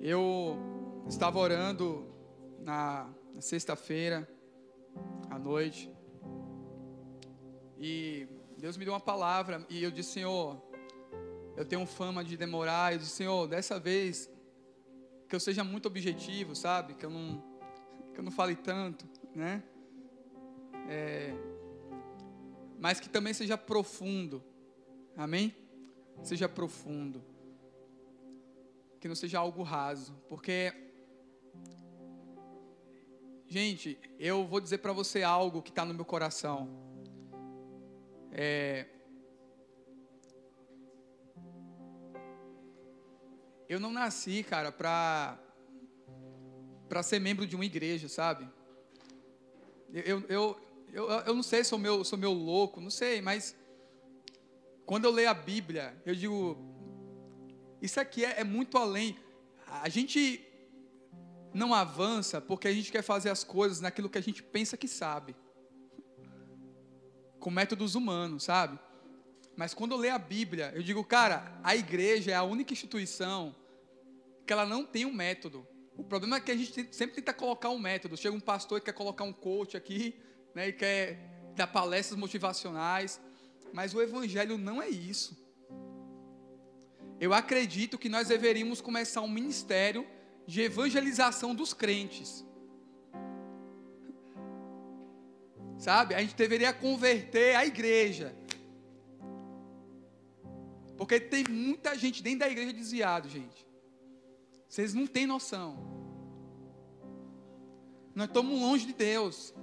Eu estava orando na, na sexta-feira à noite e Deus me deu uma palavra e eu disse, Senhor, eu tenho fama de demorar. Eu disse, Senhor, dessa vez que eu seja muito objetivo, sabe? Que eu não, que eu não fale tanto, né? É, mas que também seja profundo, amém? Seja profundo, que não seja algo raso, porque, gente, eu vou dizer para você algo que está no meu coração. É, eu não nasci, cara, para para ser membro de uma igreja, sabe? Eu, eu, eu, eu não sei se sou meu, sou meu louco, não sei, mas quando eu leio a Bíblia, eu digo, isso aqui é, é muito além. A gente não avança porque a gente quer fazer as coisas naquilo que a gente pensa que sabe, com métodos humanos, sabe? Mas quando eu leio a Bíblia, eu digo, cara, a igreja é a única instituição que ela não tem um método. O problema é que a gente sempre tenta colocar um método. Chega um pastor e quer colocar um coach aqui, né, e quer dar palestras motivacionais. Mas o evangelho não é isso. Eu acredito que nós deveríamos começar um ministério de evangelização dos crentes. Sabe? A gente deveria converter a igreja. Porque tem muita gente dentro da igreja desviado, gente. Vocês não têm noção. Nós estamos longe de Deus.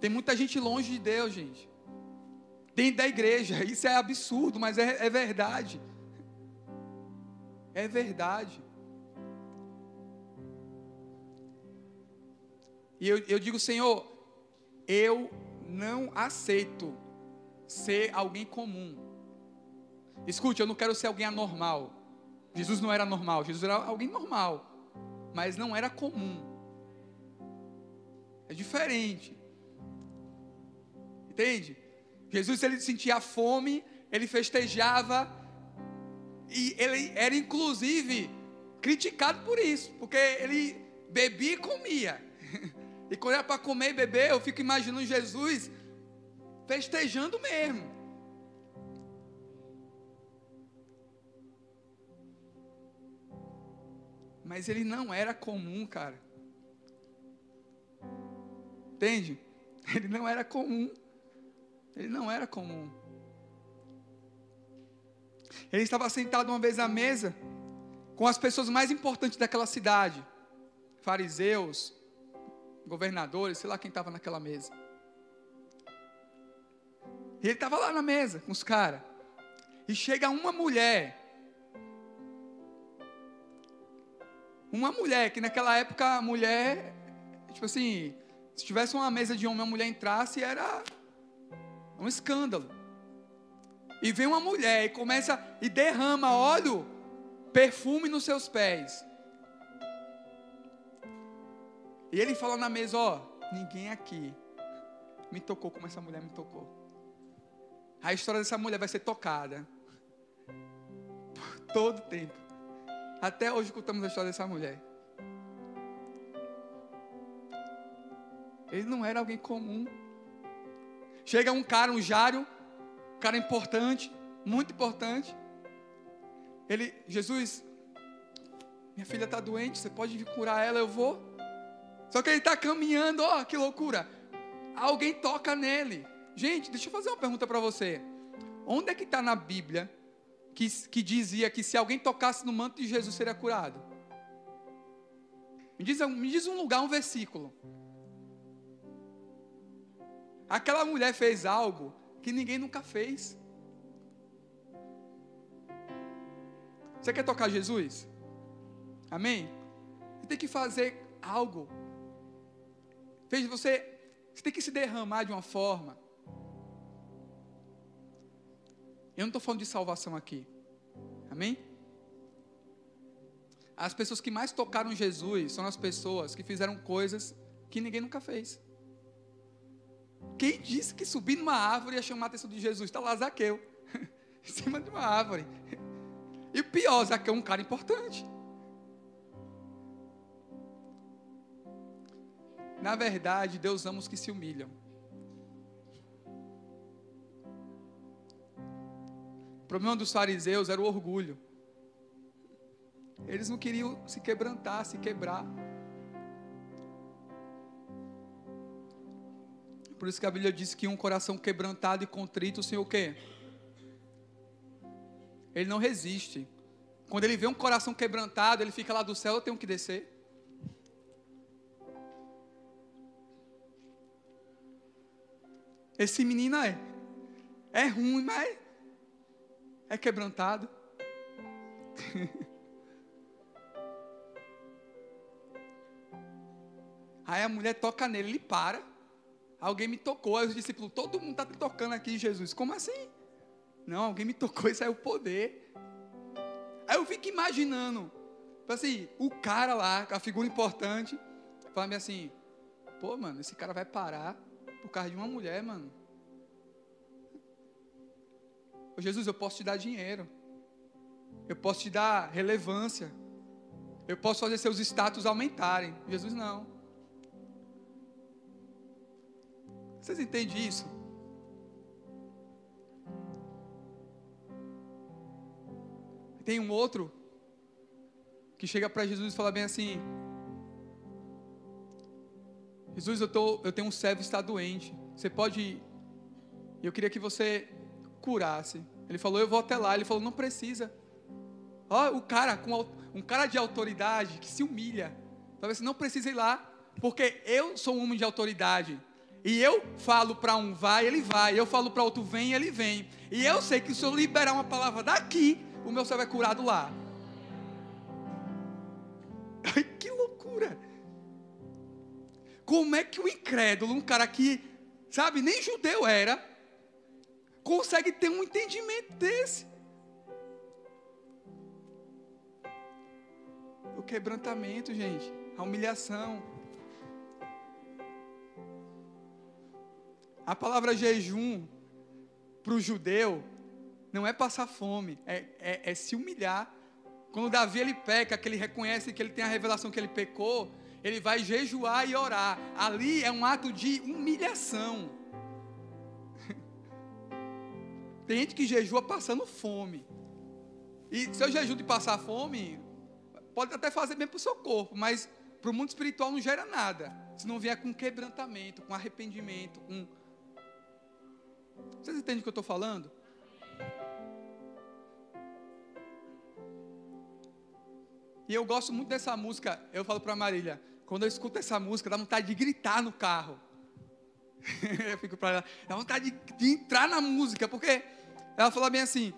Tem muita gente longe de Deus, gente. Dentro da igreja. Isso é absurdo, mas é, é verdade. É verdade. E eu, eu digo, Senhor, eu não aceito ser alguém comum. Escute, eu não quero ser alguém anormal. Jesus não era normal, Jesus era alguém normal, mas não era comum. É diferente. Entende? Jesus ele sentia fome, ele festejava e ele era inclusive criticado por isso, porque ele bebia e comia. E quando era para comer e beber, eu fico imaginando Jesus festejando mesmo. Mas ele não era comum, cara. Entende? Ele não era comum. Ele não era comum. Ele estava sentado uma vez à mesa com as pessoas mais importantes daquela cidade, fariseus, governadores, sei lá quem estava naquela mesa. E ele estava lá na mesa com os caras. E chega uma mulher Uma mulher, que naquela época a mulher, tipo assim, se tivesse uma mesa de homem, a mulher entrasse, era um escândalo. E vem uma mulher e começa e derrama óleo, perfume nos seus pés. E ele fala na mesa: Ó, ninguém aqui me tocou como essa mulher me tocou. A história dessa mulher vai ser tocada por todo tempo. Até hoje escutamos a história dessa mulher. Ele não era alguém comum. Chega um cara, um Jário, cara importante, muito importante. Ele, Jesus, minha filha está doente, você pode vir curar ela, eu vou. Só que ele está caminhando, ó, que loucura. Alguém toca nele. Gente, deixa eu fazer uma pergunta para você. Onde é que está na Bíblia que, que dizia que se alguém tocasse no manto de Jesus seria curado? Me diz, me diz um lugar, um versículo. Aquela mulher fez algo que ninguém nunca fez. Você quer tocar Jesus? Amém? Você tem que fazer algo. Veja, você, você tem que se derramar de uma forma Eu não estou falando de salvação aqui. Amém? As pessoas que mais tocaram Jesus são as pessoas que fizeram coisas que ninguém nunca fez. Quem disse que subir numa árvore ia chamar a atenção de Jesus? Está lá Zaqueu, em cima de uma árvore. E o pior, Zaqueu é um cara importante. Na verdade, Deus ama os que se humilham. O problema dos fariseus era o orgulho. Eles não queriam se quebrantar, se quebrar. Por isso que a Bíblia diz que um coração quebrantado e contrito, o Senhor o quê? Ele não resiste. Quando ele vê um coração quebrantado, ele fica lá do céu, eu tenho que descer. Esse menino é, é ruim, mas é quebrantado. Aí a mulher toca nele, ele para. Alguém me tocou. Aí os discípulos, todo mundo está tocando aqui, Jesus. Como assim? Não, alguém me tocou e saiu o poder. Aí eu fico imaginando, assim, o cara lá, a figura importante, falando assim, pô, mano, esse cara vai parar por causa de uma mulher, mano. Ô, Jesus, eu posso te dar dinheiro. Eu posso te dar relevância. Eu posso fazer seus status aumentarem. Jesus, não. Vocês entendem isso? Tem um outro que chega para Jesus e fala bem assim: Jesus, eu, tô, eu tenho um servo que está doente. Você pode. Eu queria que você curasse. Ele falou, eu vou até lá. Ele falou, não precisa. Ó, o cara com um cara de autoridade que se humilha. Talvez você não precisa ir lá, porque eu sou um homem de autoridade. E eu falo para um vai, ele vai. Eu falo para outro vem, ele vem. E eu sei que se eu liberar uma palavra daqui, o meu servo é curado lá. Ai, que loucura! Como é que o incrédulo, um cara que, sabe, nem judeu era, consegue ter um entendimento desse? O quebrantamento, gente, a humilhação. A palavra jejum para o judeu não é passar fome, é, é, é, se humilhar. Quando Davi ele peca, que ele reconhece que ele tem a revelação que ele pecou, ele vai jejuar e orar. Ali é um ato de humilhação. Tem gente que jejua passando fome. E seu jejum de passar fome, pode até fazer bem para o seu corpo, mas para o mundo espiritual não gera nada. Se não vier com quebrantamento, com arrependimento, com. Vocês entendem o que eu estou falando? E eu gosto muito dessa música. Eu falo para Marília, quando eu escuto essa música, dá vontade de gritar no carro. eu fico para ela, dá vontade de, entrar na música, porque ela fala bem assim: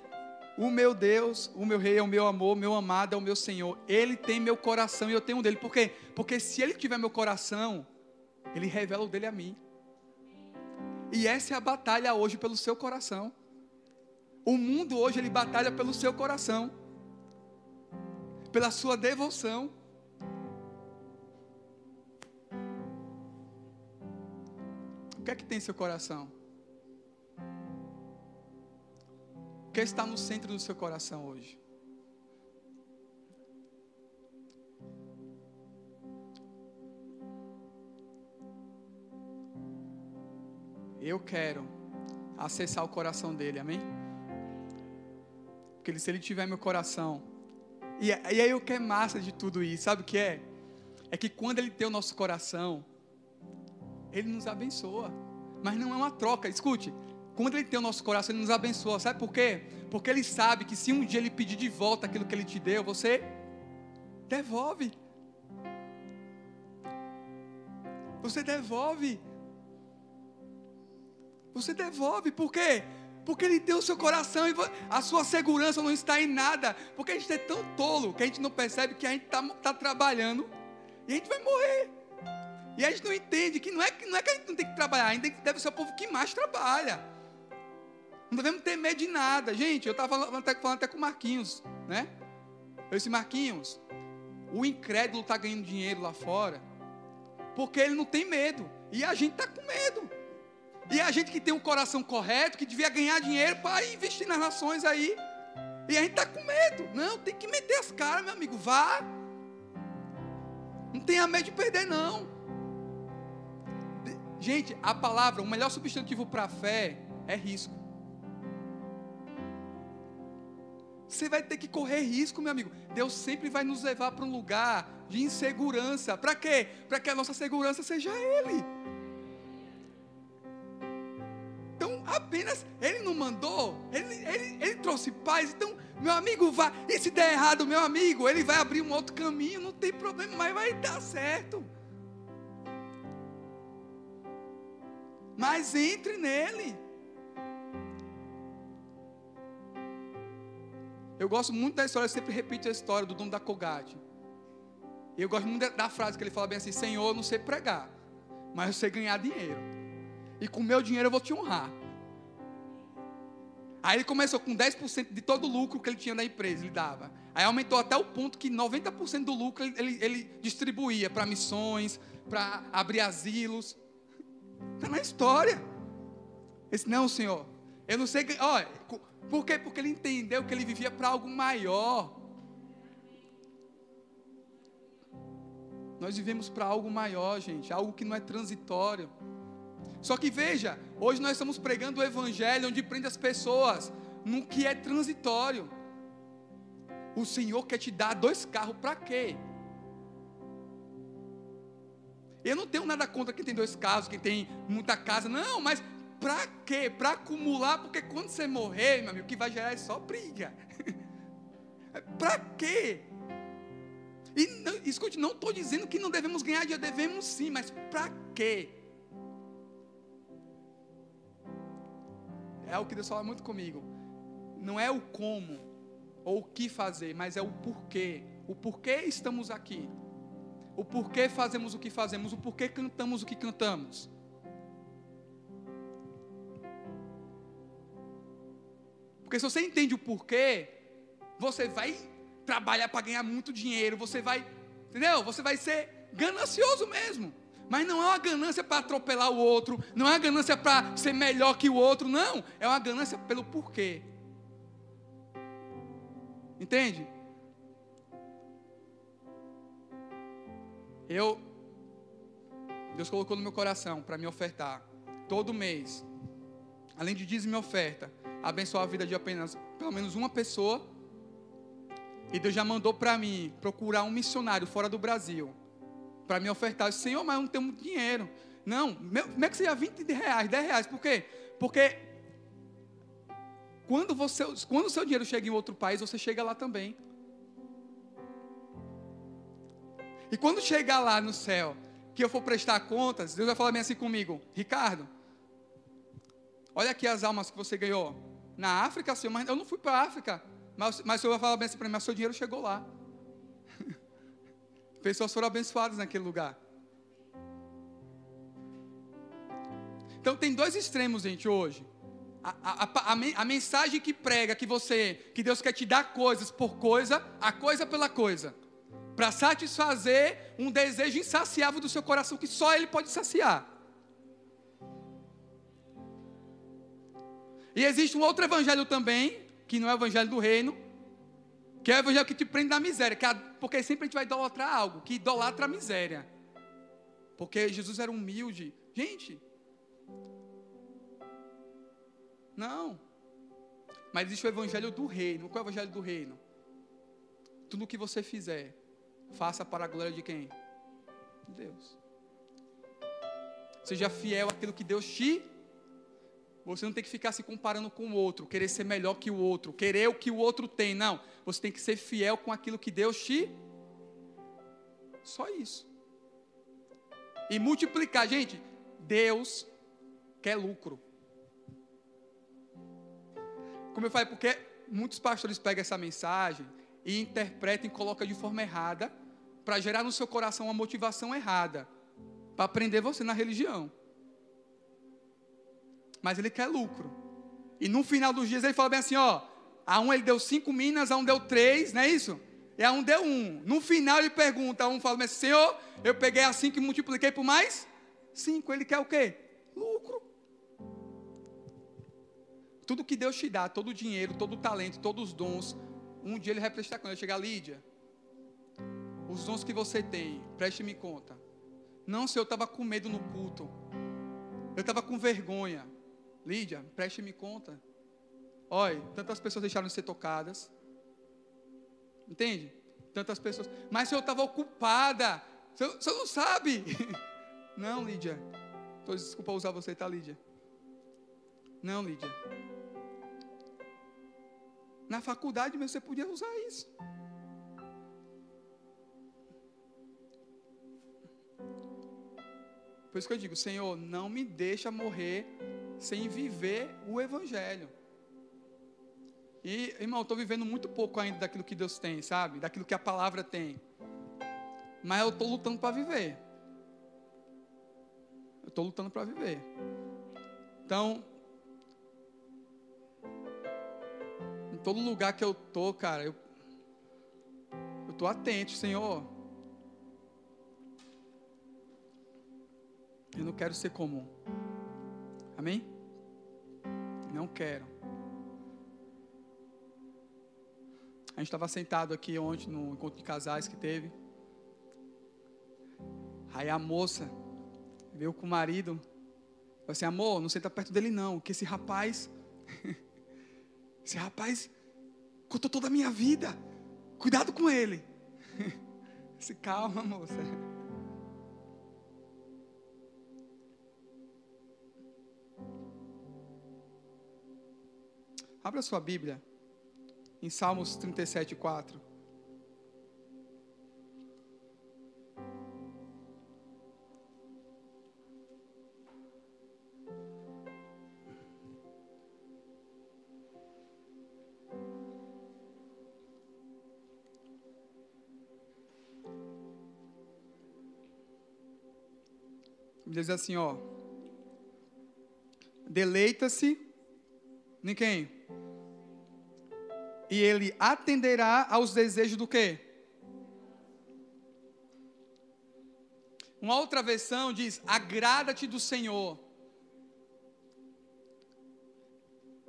o meu Deus, o meu rei é o meu amor, meu amado é o meu Senhor. Ele tem meu coração e eu tenho um dele. Por quê? Porque se ele tiver meu coração, ele revela o dele a mim. E essa é a batalha hoje pelo seu coração. O mundo hoje ele batalha pelo seu coração pela sua devoção. O que é que tem em seu coração? O que está no centro do seu coração hoje? Eu quero acessar o coração dele, amém? Porque se ele tiver meu coração, e, e aí o que é massa de tudo isso, sabe o que é? É que quando Ele tem o nosso coração, Ele nos abençoa. Mas não é uma troca, escute. Quando Ele tem o nosso coração, Ele nos abençoa. Sabe por quê? Porque Ele sabe que se um dia Ele pedir de volta aquilo que Ele te deu, você devolve. Você devolve. Você devolve, por quê? Porque Ele tem o seu coração e a sua segurança não está em nada. Porque a gente é tão tolo que a gente não percebe que a gente está tá trabalhando e a gente vai morrer. E a gente não entende que não é, não é que a gente não tem que trabalhar, a gente deve ser o povo que mais trabalha. Não devemos ter medo de nada. Gente, eu estava falando até, falando até com o Marquinhos, né? Eu disse, Marquinhos, o incrédulo está ganhando dinheiro lá fora porque ele não tem medo. E a gente está com medo. E a gente que tem um coração correto, que devia ganhar dinheiro para investir nas nações aí. E a gente está com medo. Não, tem que meter as caras, meu amigo. Vá. Não tenha medo de perder, não. Gente, a palavra, o melhor substantivo para a fé é risco. Você vai ter que correr risco, meu amigo. Deus sempre vai nos levar para um lugar de insegurança. Para quê? Para que a nossa segurança seja Ele. Apenas Ele não mandou, Ele, ele, ele trouxe paz. Então, meu amigo, vai. E se der errado, meu amigo, Ele vai abrir um outro caminho. Não tem problema, mas vai dar certo. Mas entre nele. Eu gosto muito da história, eu sempre repito a história do dono da Colgate. Eu gosto muito da frase que ele fala bem assim: Senhor, eu não sei pregar, mas eu sei ganhar dinheiro. E com meu dinheiro eu vou te honrar. Aí ele começou com 10% de todo o lucro que ele tinha da empresa, ele dava. Aí aumentou até o ponto que 90% do lucro ele, ele, distribuía para missões, para abrir asilos. Está na história. Ele disse, não, Senhor, eu não sei. Olha, por quê? Porque ele entendeu que ele vivia para algo maior. Nós vivemos para algo maior, gente, algo que não é transitório. Só que veja, hoje nós estamos pregando o evangelho onde prende as pessoas no que é transitório. O Senhor quer te dar dois carros para quê? Eu não tenho nada contra quem tem dois carros, quem tem muita casa, não, mas para quê? Para acumular, porque quando você morrer, meu amigo, o que vai gerar é só briga. para quê? E não, escute, não estou dizendo que não devemos ganhar, já devemos sim, mas para quê? É o que Deus fala muito comigo. Não é o como ou o que fazer, mas é o porquê. O porquê estamos aqui. O porquê fazemos o que fazemos, o porquê cantamos o que cantamos. Porque se você entende o porquê, você vai trabalhar para ganhar muito dinheiro, você vai, entendeu? Você vai ser ganancioso mesmo. Mas não é uma ganância para atropelar o outro, não é uma ganância para ser melhor que o outro, não. É uma ganância pelo porquê. Entende? Eu, Deus colocou no meu coração para me ofertar todo mês, além de dízimo e oferta, abençoar a vida de apenas pelo menos uma pessoa. E Deus já mandou para mim procurar um missionário fora do Brasil para me ofertar. Eu disse, Senhor, mas eu não tenho muito dinheiro. Não, como é que seria 20 reais, 10 reais? Por quê? Porque quando, você, quando o seu dinheiro chega em outro país, você chega lá também. E quando chegar lá no céu, que eu for prestar contas, Deus vai falar bem assim comigo: Ricardo, olha aqui as almas que você ganhou na África, Senhor, mas eu não fui para a África. Mas, mas o Senhor vai falar bem assim para mim: mas seu dinheiro chegou lá. Pessoas foram abençoadas naquele lugar. Então tem dois extremos, gente, hoje. A, a, a, a, mensagem que prega que você, que Deus quer te dar coisas por coisa, a coisa pela coisa, para satisfazer um desejo insaciável do seu coração que só Ele pode saciar. E existe um outro evangelho também, que não é o evangelho do reino, que é o evangelho que te prende na miséria, que é, porque sempre a gente vai idolatrar algo, que idolatra a miséria. Porque Jesus era humilde. Gente, não. Mas existe o evangelho do reino. Qual é o evangelho do reino? Tudo o que você fizer, faça para a glória de quem? De Deus. Seja fiel àquilo que Deus te você não tem que ficar se comparando com o outro, querer ser melhor que o outro, querer o que o outro tem. Não. Você tem que ser fiel com aquilo que Deus te. Só isso. E multiplicar. Gente, Deus quer lucro. Como eu falei, porque muitos pastores pegam essa mensagem e interpretam e colocam de forma errada para gerar no seu coração uma motivação errada para prender você na religião mas ele quer lucro. E no final dos dias ele fala bem assim: ó, a um ele deu cinco minas, a um deu três, não é isso? E a um deu um. No final ele pergunta, a um fala assim: Senhor, eu peguei a cinco e multipliquei por mais cinco. Ele quer o quê? Lucro. Tudo que Deus te dá, todo o dinheiro, todo o talento, todos os dons, um dia ele vai prestar conta. Chegar Lídia, os dons que você tem, preste-me conta. Não, se eu estava com medo no culto. Eu estava com vergonha. Lídia, preste-me conta. Olha, tantas pessoas deixaram de ser tocadas. Entende? Tantas pessoas. Mas eu estava ocupada. Você, não sabe. Não, Lídia. Tô, desculpa usar você, tá, Lídia? Não, Lídia. Na faculdade mesmo você podia usar isso. Por isso que eu digo, Senhor, não me deixa morrer sem viver o Evangelho. E, irmão, estou vivendo muito pouco ainda daquilo que Deus tem, sabe? Daquilo que a palavra tem. Mas eu estou lutando para viver. Eu estou lutando para viver. Então, em todo lugar que eu estou, cara, eu estou atento, Senhor. Eu não quero ser comum. Amém? Não quero. A gente estava sentado aqui ontem no encontro de casais que teve. Aí a moça veio com o marido. Falou assim: amor, não senta perto dele não, que esse rapaz. esse rapaz contou toda a minha vida. Cuidado com ele. Se calma, moça. Abra sua Bíblia em Salmos 37, 4. Diz assim, ó. Deleita-se em quem? E ele atenderá aos desejos do quê? Uma outra versão diz: agrada-te do Senhor.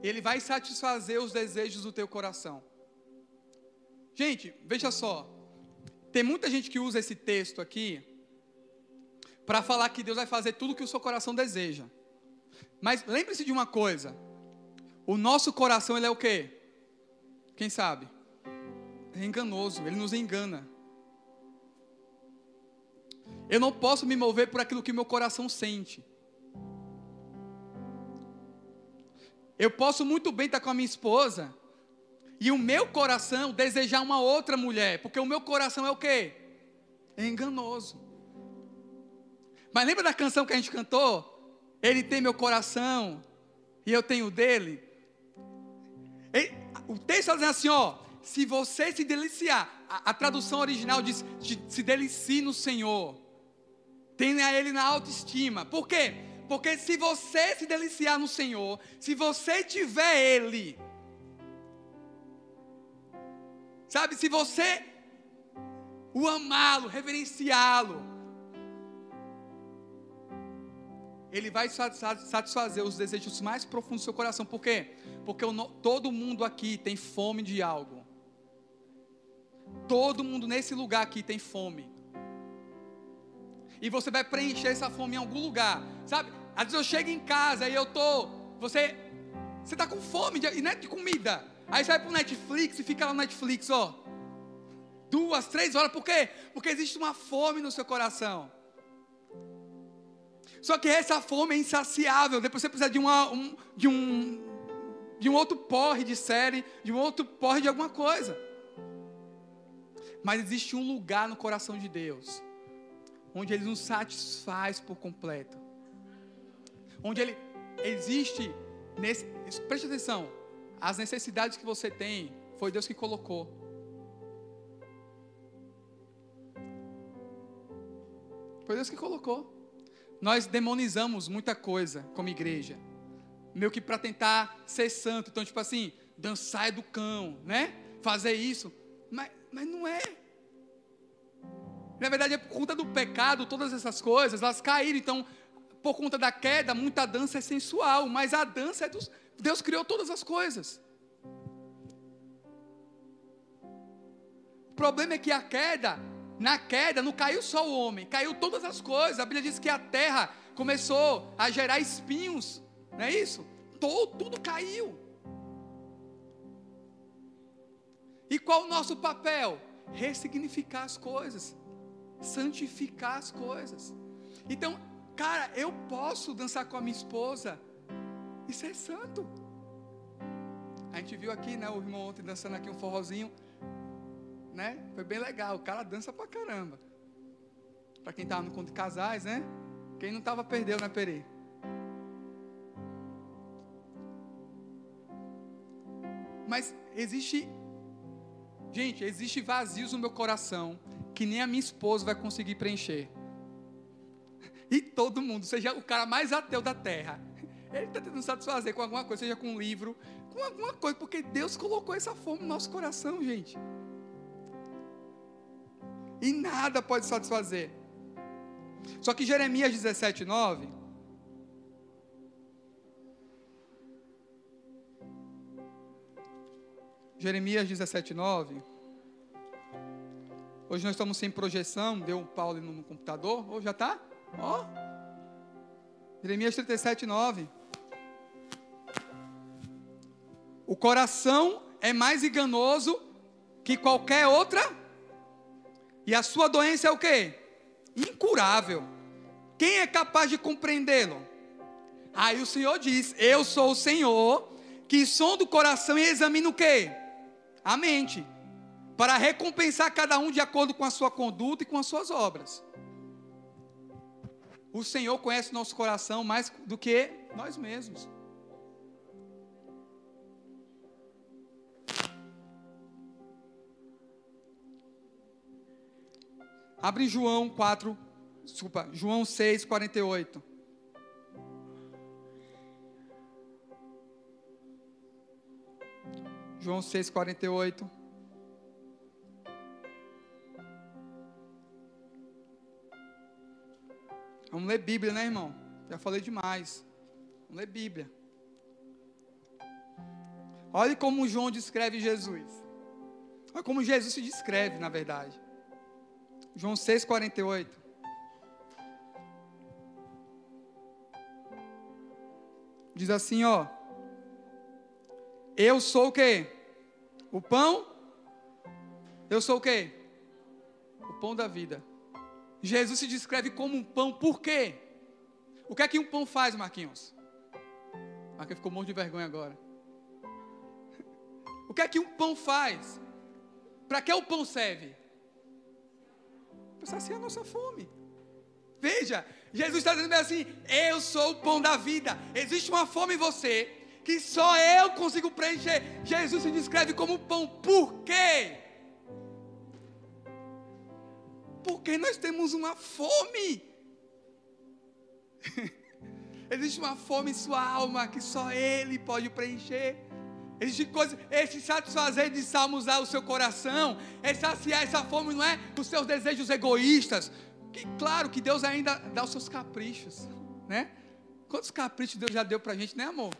Ele vai satisfazer os desejos do teu coração. Gente, veja só. Tem muita gente que usa esse texto aqui para falar que Deus vai fazer tudo o que o seu coração deseja. Mas lembre-se de uma coisa: o nosso coração ele é o quê? Quem sabe? É enganoso, ele nos engana. Eu não posso me mover por aquilo que meu coração sente. Eu posso muito bem estar com a minha esposa e o meu coração desejar uma outra mulher, porque o meu coração é o quê? É enganoso. Mas lembra da canção que a gente cantou? Ele tem meu coração e eu tenho dele. Ele, o texto dizendo assim, ó, se você se deliciar, a, a tradução original diz, se delicie no Senhor, tenha Ele na autoestima. Por quê? Porque se você se deliciar no Senhor, se você tiver Ele, sabe, se você o amá-lo, reverenciá-lo, Ele vai satisfazer os desejos mais profundos do seu coração. Por quê? Porque todo mundo aqui tem fome de algo. Todo mundo nesse lugar aqui tem fome. E você vai preencher essa fome em algum lugar. Sabe? Às vezes eu chego em casa e eu tô. Você. Você tá com fome de, e não é de comida. Aí você vai pro Netflix e fica lá no Netflix, ó. Duas, três horas. Por quê? Porque existe uma fome no seu coração. Só que essa fome é insaciável. Depois você precisa de, uma, um, de, um, de um outro porre de série, de um outro porre de alguma coisa. Mas existe um lugar no coração de Deus, onde Ele nos satisfaz por completo. Onde Ele existe, nesse, preste atenção, as necessidades que você tem, foi Deus que colocou. Foi Deus que colocou. Nós demonizamos muita coisa como igreja. Meio que para tentar ser santo. Então, tipo assim, dançar é do cão, né? Fazer isso. Mas, mas não é. Na verdade, é por conta do pecado, todas essas coisas, elas caíram. Então, por conta da queda, muita dança é sensual. Mas a dança é dos. Deus criou todas as coisas. O problema é que a queda Na queda não caiu só o homem, caiu todas as coisas. A Bíblia diz que a terra começou a gerar espinhos, não é isso? Todo, tudo caiu. E qual o nosso papel? Ressignificar as coisas, santificar as coisas. Então, cara, eu posso dançar com a minha esposa e ser santo. A gente viu aqui, né, o irmão ontem dançando aqui um forrozinho, né? Foi bem legal. O cara dança pra caramba. Para quem estava no conto de casais, né? Quem não estava perdeu, né, Peri? Mas existe Gente, existe vazios no meu coração que nem a minha esposa vai conseguir preencher. E todo mundo, seja o cara mais ateu da terra, ele está tentando satisfazer com alguma coisa, seja com um livro, com alguma coisa, porque Deus colocou essa fome no nosso coração, gente. E nada pode satisfazer. Só que Jeremias 17, 9. Jeremias 17, 9. Hoje nós estamos sem projeção, deu um pau no computador. Ou já está? Ó. Jeremias 37, 9. O coração é mais enganoso que qualquer outra. E a sua doença é o quê? Incurável. Quem é capaz de compreendê-lo? Aí o Senhor diz: Eu sou o Senhor que som do coração e examina o quê? A mente. Para recompensar cada um de acordo com a sua conduta e com as suas obras. O Senhor conhece nosso coração mais do que nós mesmos. Abre João 4, desculpa, João 6, 48. João 6, 48. Vamos ler Bíblia, né, irmão? Já falei demais. Vamos ler Bíblia. Olhe como João descreve Jesus. Olha como Jesus se descreve, na verdade. João 6,48. Diz assim, ó. Eu sou o quê? O pão? Eu sou o quê? O pão da vida. Jesus se descreve como um pão, por quê? O que é que um pão faz, Marquinhos? Marquinhos ficou monte de vergonha agora. O que é que um pão faz? Para que o pão serve? Saciar a nossa fome. Veja, Jesus está dizendo assim: Eu sou o pão da vida. Existe uma fome em você que só eu consigo preencher. Jesus se descreve como pão. Por quê? Porque nós temos uma fome. Existe uma fome em sua alma que só Ele pode preencher. Existe coisa, esse satisfazer de salmos o seu coração, é saciar essa fome, não é os seus desejos egoístas. Que claro que Deus ainda dá os seus caprichos, né? Quantos caprichos Deus já deu para a gente, né, amor?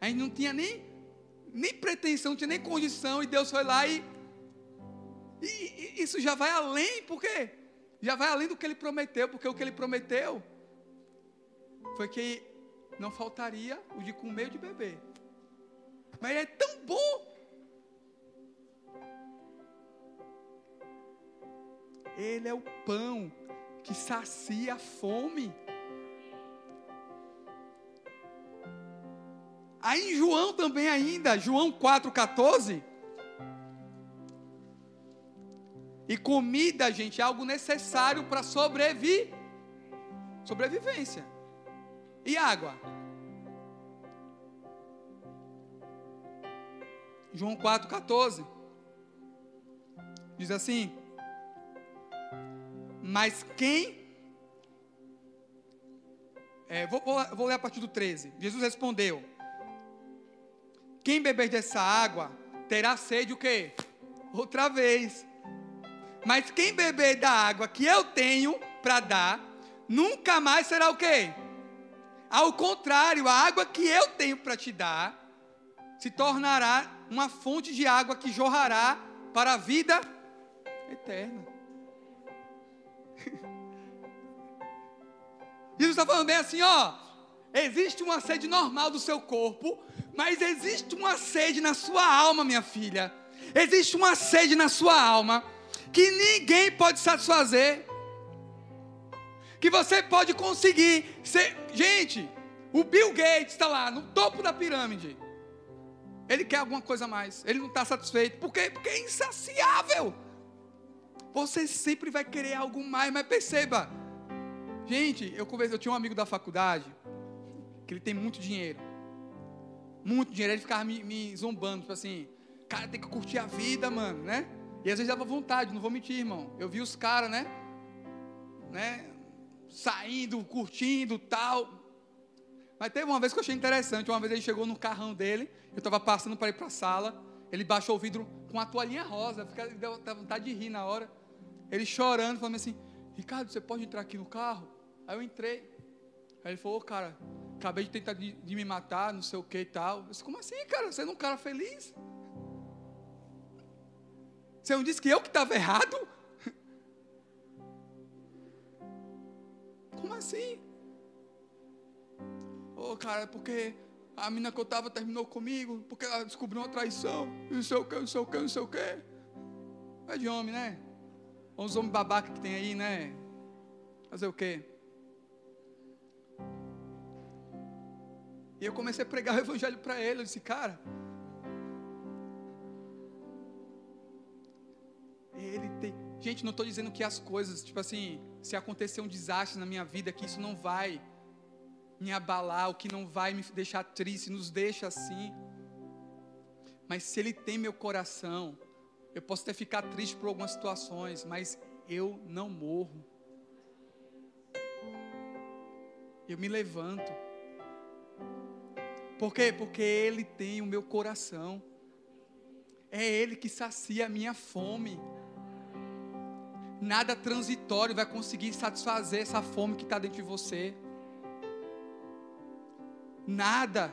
A gente não tinha nem, nem pretensão, não tinha nem condição, e Deus foi lá e, e, e isso já vai além, por quê? Já vai além do que Ele prometeu, porque o que Ele prometeu foi que não faltaria o de comer e de beber. Mas é tão bom. Ele é o pão que sacia a fome. Aí em João também ainda, João 4,14. E comida, gente, é algo necessário para sobreviver. Sobrevivência. E água? João 4,14. Diz assim: Mas quem. É, vou, vou, vou ler a partir do 13. Jesus respondeu: Quem beber dessa água terá sede o quê? Outra vez. Mas quem beber da água que eu tenho para dar, nunca mais será o quê? Ao contrário, a água que eu tenho para te dar se tornará uma fonte de água que jorrará para a vida eterna. Jesus está falando bem assim, ó. Existe uma sede normal do seu corpo, mas existe uma sede na sua alma, minha filha. Existe uma sede na sua alma que ninguém pode satisfazer. Que você pode conseguir ser. Gente, o Bill Gates está lá no topo da pirâmide. Ele quer alguma coisa a mais. Ele não está satisfeito. Por quê? Porque é insaciável. Você sempre vai querer algo mais, mas perceba. Gente, eu conversei, eu tinha um amigo da faculdade que ele tem muito dinheiro. Muito dinheiro. Ele ficava me, me zombando, tipo assim, cara, tem que curtir a vida, mano, né? E às vezes dava vontade, não vou mentir, irmão. Eu vi os caras, né? Né? Saindo, curtindo, tal. Mas teve uma vez que eu achei interessante. Uma vez ele chegou no carrão dele, eu estava passando para ir para a sala. Ele baixou o vidro com a toalhinha rosa, fica, deu vontade de rir na hora. Ele chorando, falando assim: Ricardo, você pode entrar aqui no carro? Aí eu entrei. Aí ele falou: Cara, acabei de tentar de, de me matar, não sei o que e tal. Eu disse: Como assim, cara? Você é um cara feliz? Você não disse que eu que estava errado? Como assim? Ô, oh, cara, porque a menina que eu estava terminou comigo, porque ela descobriu uma traição, não sei o que, não sei o que, não sei o que. É de homem, né? Os homens babaca que tem aí, né? Fazer o quê? E eu comecei a pregar o evangelho para ele. Eu disse, cara, ele tem. Gente, não estou dizendo que as coisas, tipo assim, se acontecer um desastre na minha vida, que isso não vai me abalar, o que não vai me deixar triste, nos deixa assim. Mas se Ele tem meu coração, eu posso até ficar triste por algumas situações, mas eu não morro. Eu me levanto. Por quê? Porque Ele tem o meu coração. É Ele que sacia a minha fome. Nada transitório vai conseguir satisfazer essa fome que está dentro de você. Nada.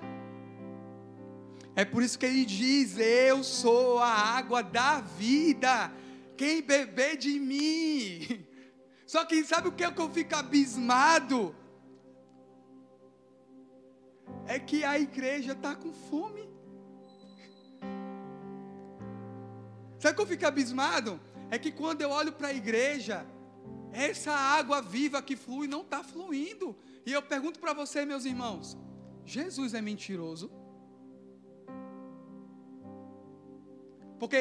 É por isso que ele diz: Eu sou a água da vida. Quem beber de mim. Só que sabe o que, é que eu fico abismado? É que a igreja está com fome. Sabe o que eu fico abismado? É que quando eu olho para a igreja, essa água viva que flui não está fluindo. E eu pergunto para você, meus irmãos: Jesus é mentiroso? Porque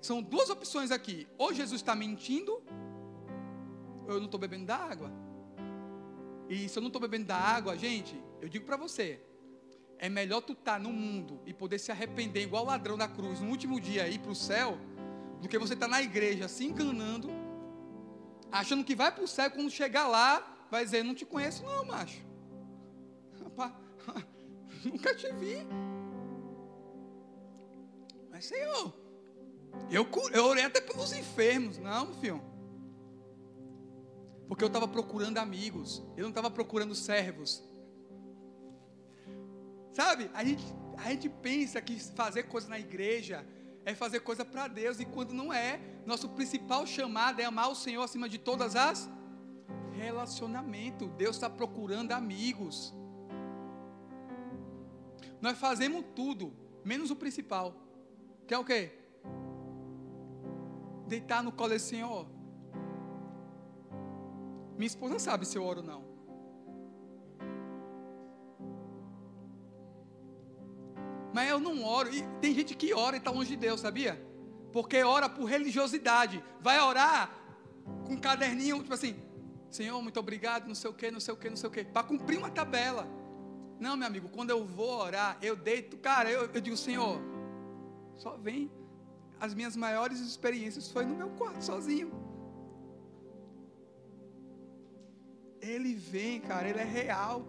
são duas opções aqui: ou Jesus está mentindo, ou eu não estou bebendo da água. E se eu não estou bebendo da água, gente, eu digo para você: é melhor tu estar tá no mundo e poder se arrepender igual o ladrão da cruz no último dia ir para o céu, do que você estar tá na igreja se enganando, achando que vai para o céu quando chegar lá, vai dizer: Não te conheço, não, macho. Rapaz, nunca te vi. Mas, Senhor, eu, eu orei até pelos enfermos. Não, filho. Porque eu estava procurando amigos. Eu não estava procurando servos. Sabe? A gente, a gente pensa que fazer coisa na igreja é fazer coisa para Deus. E quando não é, nosso principal chamado é amar o Senhor acima de todas as relacionamento. Deus está procurando amigos. Nós fazemos tudo, menos o principal. Que é o quê? Deitar no colo desse Senhor. Minha esposa sabe se eu oro ou não. Mas eu não oro. E tem gente que ora e está longe de Deus, sabia? Porque ora por religiosidade. Vai orar com um caderninho, tipo assim, Senhor, muito obrigado, não sei o que, não sei o que, não sei o que, para cumprir uma tabela. Não, meu amigo, quando eu vou orar, eu deito, cara, eu, eu digo, Senhor, só vem. As minhas maiores experiências foi no meu quarto, sozinho. Ele vem, cara, ele é real.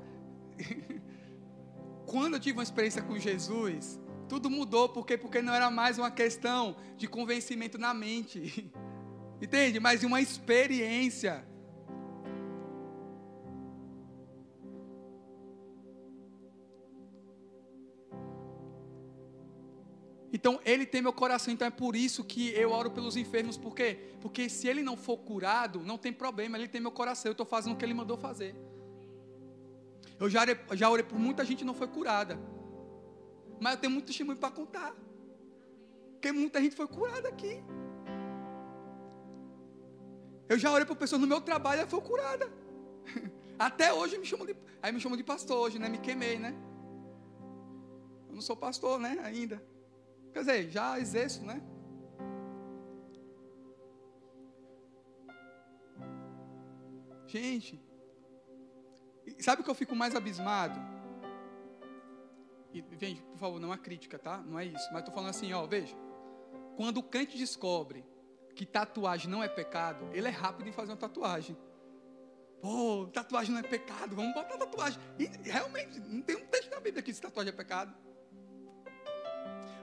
Quando eu tive uma experiência com Jesus, tudo mudou, por quê? Porque não era mais uma questão de convencimento na mente. Entende? Mas uma experiência. Então ele tem meu coração, então é por isso que eu oro pelos enfermos, por quê? Porque se ele não for curado, não tem problema, ele tem meu coração, eu estou fazendo o que ele mandou fazer. Eu já orei, já orei por muita gente não foi curada, mas eu tenho muito testemunho para contar, porque muita gente foi curada aqui. Eu já orei por pessoas no meu trabalho e foi curada. Até hoje me chamam de. Aí me chamam de pastor hoje, né? Me queimei, né? Eu não sou pastor, né? Ainda. Quer dizer, já exerço, né? Gente, sabe o que eu fico mais abismado? E, gente, por favor, não é crítica, tá? Não é isso. Mas estou falando assim, ó, veja. Quando o crente descobre que tatuagem não é pecado, ele é rápido em fazer uma tatuagem. Pô, tatuagem não é pecado, vamos botar tatuagem. E realmente, não tem um texto na Bíblia que diz que tatuagem é pecado.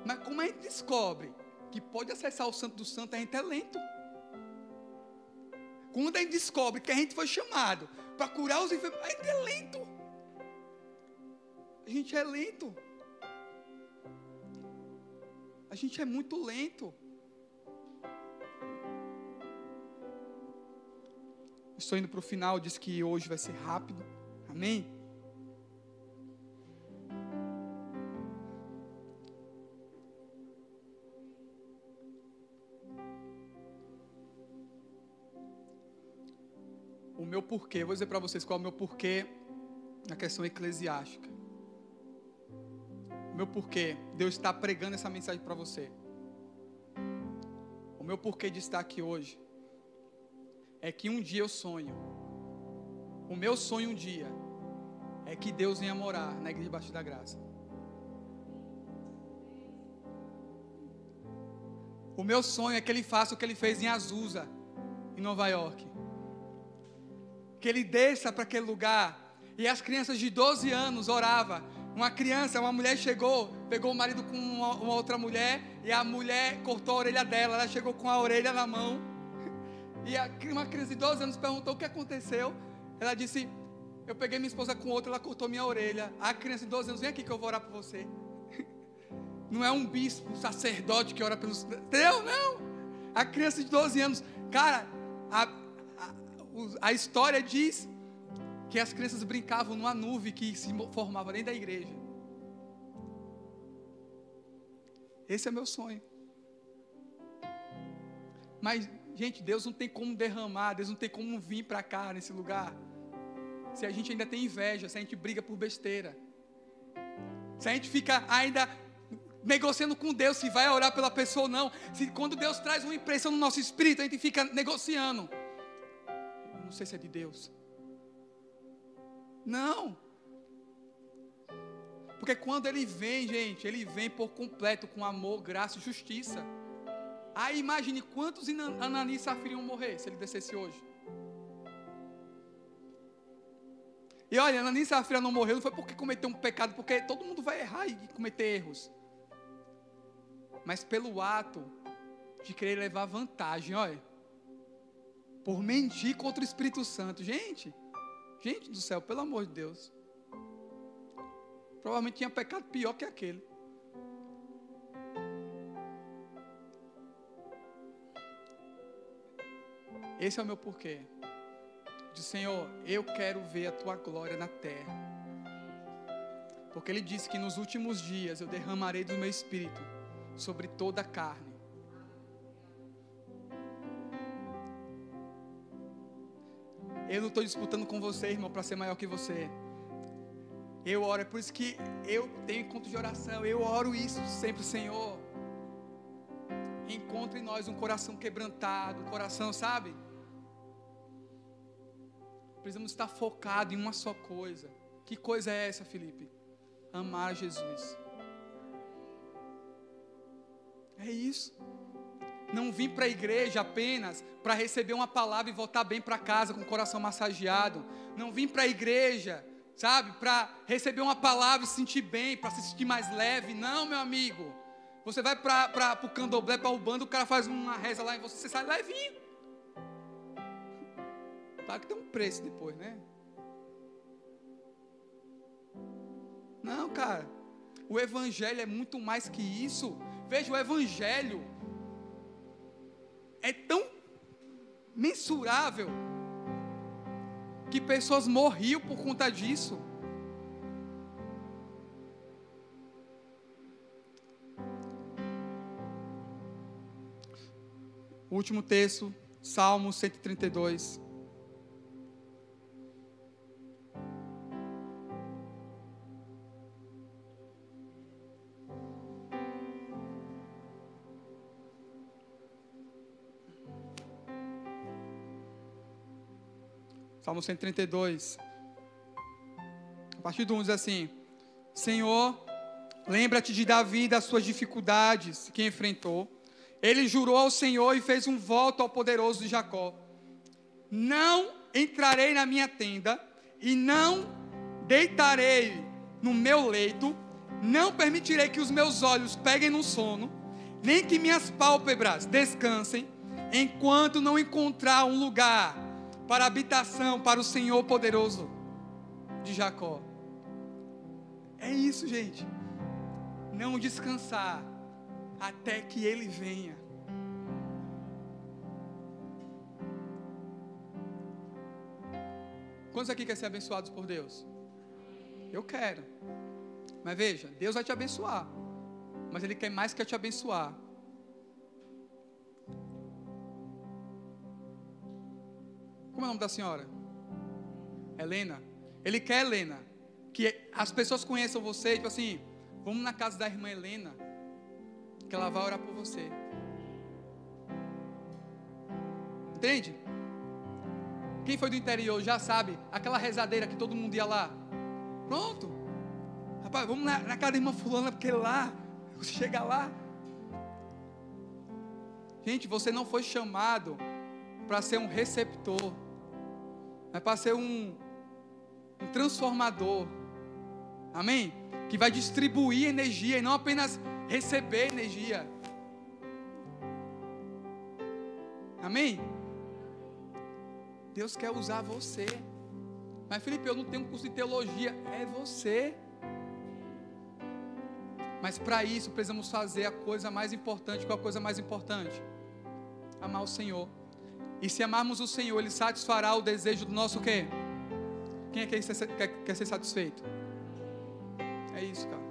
Mas como a gente descobre que pode acessar o Santo do Santo, a gente é lento. Quando a gente descobre que a gente foi chamado para curar os enfermos, a gente é lento. A gente é lento. A gente é muito lento. Estou indo para o final, diz que hoje vai ser rápido. Amém? Meu porquê, vou dizer para vocês qual é o meu porquê na questão eclesiástica. O meu porquê, Deus está pregando essa mensagem para você. O meu porquê de estar aqui hoje é que um dia eu sonho. O meu sonho um dia é que Deus venha morar na igreja debaixo da graça. O meu sonho é que ele faça o que ele fez em Azusa, em Nova York. Que ele desça para aquele lugar e as crianças de 12 anos oravam. Uma criança, uma mulher chegou, pegou o marido com uma, uma outra mulher e a mulher cortou a orelha dela. Ela chegou com a orelha na mão e a, uma criança de 12 anos perguntou o que aconteceu. Ela disse: Eu peguei minha esposa com outra, ela cortou minha orelha. A criança de 12 anos, vem aqui que eu vou orar por você. Não é um bispo, um sacerdote que ora pelos. Entendeu? Não. A criança de 12 anos. Cara, a, a, história diz que as crianças brincavam numa nuvem que se formava dentro da igreja. Esse é meu sonho. Mas Gente, Deus não tem como derramar, Deus não tem como vir para cá nesse lugar. Se a gente ainda tem inveja, se a gente briga por besteira. Se a gente fica ainda negociando com Deus se vai orar pela pessoa ou não. Se quando Deus traz uma impressão no nosso espírito, a gente fica negociando. Não sei se é de Deus. Não. Porque quando ele vem, gente, ele vem por completo com amor, graça e justiça. Aí imagine quantos Ananias e Safira iam morrer se ele descesse hoje. E olha, Ananias e Safira não morreu não foi porque cometeu um pecado, porque todo mundo vai errar e cometer erros. Mas pelo ato de querer levar vantagem, olha. Por mentir contra o Espírito Santo. Gente, gente do céu, pelo amor de Deus. Provavelmente tinha pecado pior que aquele. Esse é o meu porquê. De Senhor, eu quero ver a tua glória na terra. Porque ele disse que nos últimos dias eu derramarei do meu espírito sobre toda a carne. Eu não estou disputando com você, irmão, para ser maior que você. Eu oro, é por isso que eu tenho encontro de oração. Eu oro isso sempre, Senhor. Encontre em nós um coração quebrantado, um coração, sabe? Precisamos estar focados em uma só coisa. Que coisa é essa, Felipe? Amar Jesus. É isso. Não vim para a igreja apenas para receber uma palavra e voltar bem para casa com o coração massageado. Não vim para a igreja, sabe, para receber uma palavra e se sentir bem, para se sentir mais leve. Não, meu amigo. Você vai para o candomblé, para o bando, o cara faz uma reza lá e você, você sai levinho. Claro que tem um preço depois, né? Não, cara. O evangelho é muito mais que isso. Veja, o Evangelho é tão mensurável que pessoas morriam por conta disso. O último texto, Salmo 132. Salmo 132. A partir do 1 diz assim: Senhor, lembra-te de Davi das suas dificuldades que enfrentou. Ele jurou ao Senhor e fez um voto ao poderoso de Jacó: Não entrarei na minha tenda e não deitarei no meu leito, não permitirei que os meus olhos peguem no sono, nem que minhas pálpebras descansem, enquanto não encontrar um lugar para a habitação, para o Senhor poderoso de Jacó. É isso, gente. Não descansar até que Ele venha. Quantos aqui querem ser abençoados por Deus? Eu quero. Mas veja, Deus vai te abençoar. Mas Ele quer mais que te abençoar. Como é o nome da senhora? Helena. Ele quer, Helena, que as pessoas conheçam você, tipo assim, vamos na casa da irmã Helena, que ela vai orar por você. Entende? Quem foi do interior já sabe, aquela rezadeira que todo mundo ia lá. Pronto. Rapaz, vamos na, na casa da irmã fulana, porque lá, você chega lá. Gente, você não foi chamado para ser um receptor é para ser um, um transformador. Amém? Que vai distribuir energia e não apenas receber energia. Amém? Deus quer usar você. Mas Felipe, eu não tenho curso de teologia. É você. Mas para isso precisamos fazer a coisa mais importante. Qual a coisa mais importante? Amar o Senhor. E se amarmos o Senhor, Ele satisfará o desejo do nosso quê? Quem é que quer, ser satisfeito? É isso, cara.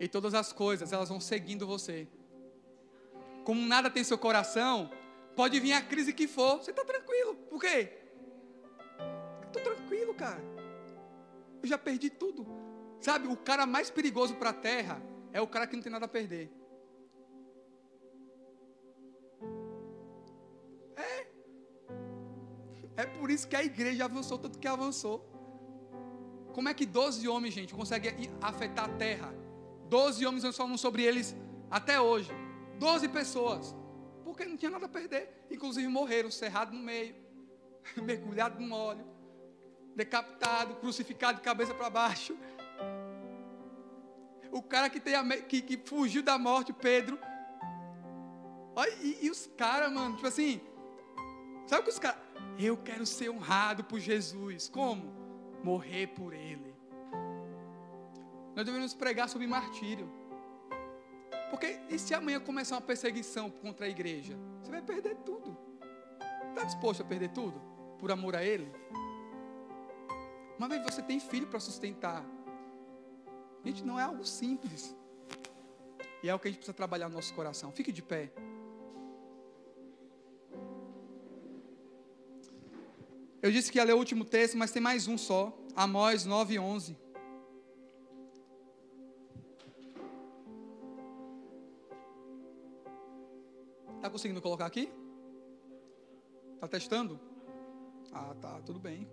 E todas as coisas, elas vão seguindo você. Como nada tem seu coração, pode vir a crise que for, você está tranquilo. Por quê? Estou tranquilo, cara. Eu já perdi tudo. Sabe, o cara mais perigoso para a terra é o cara que não tem nada a perder. É por isso que a igreja avançou tanto que avançou. Como é que 12 homens, gente, conseguem afetar a terra? 12 homens nós falamos sobre eles até hoje. 12 pessoas. Porque não tinha nada a perder. Inclusive morreram, cerrado no meio, mergulhado no óleo, decapitado, crucificado de cabeça para baixo. O cara que, tem a, que, que fugiu da morte, Pedro. Olha, e, e os caras, mano, tipo assim, sabe o que os caras. Eu quero ser honrado por Jesus. Como? Morrer por Ele. Nós devemos pregar sobre martírio. Porque e se amanhã começar uma perseguição contra a igreja? Você vai perder tudo. Está disposto a perder tudo? Por amor a Ele? Uma vez você tem filho para sustentar. Gente, não é algo simples. E é o que a gente precisa trabalhar no nosso coração. Fique de pé. Eu disse que ia ler o último texto, mas tem mais um só. Amós 9, 11. Está conseguindo colocar aqui? Está testando? Ah, tá, tudo bem.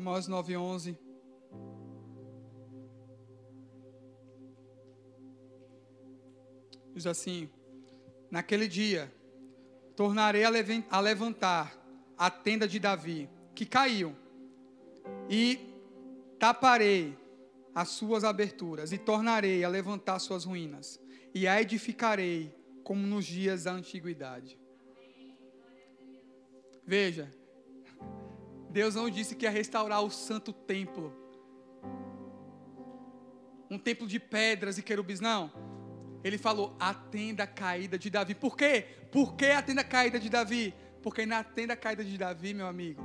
Amós 9:11. Diz assim: Naquele dia tornarei a levantar a tenda de Davi, que caiu, e taparei as suas aberturas, e tornarei a levantar suas ruínas, e a edificarei como nos dias da antiguidade. Veja, Deus não disse que ia restaurar o santo templo, um templo de pedras e querubins, não. Ele falou a tenda caída de Davi. Por quê? Por que a tenda caída de Davi? Porque na tenda caída de Davi, meu amigo,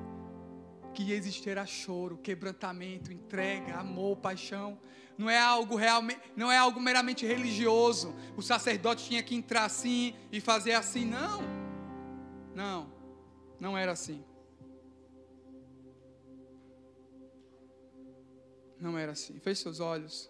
que existirá choro, quebrantamento, entrega, amor, paixão. Não é algo realmente, não é algo meramente religioso. O sacerdote tinha que entrar assim e fazer assim, não. Não. Não era assim. Não era assim. Feche seus olhos.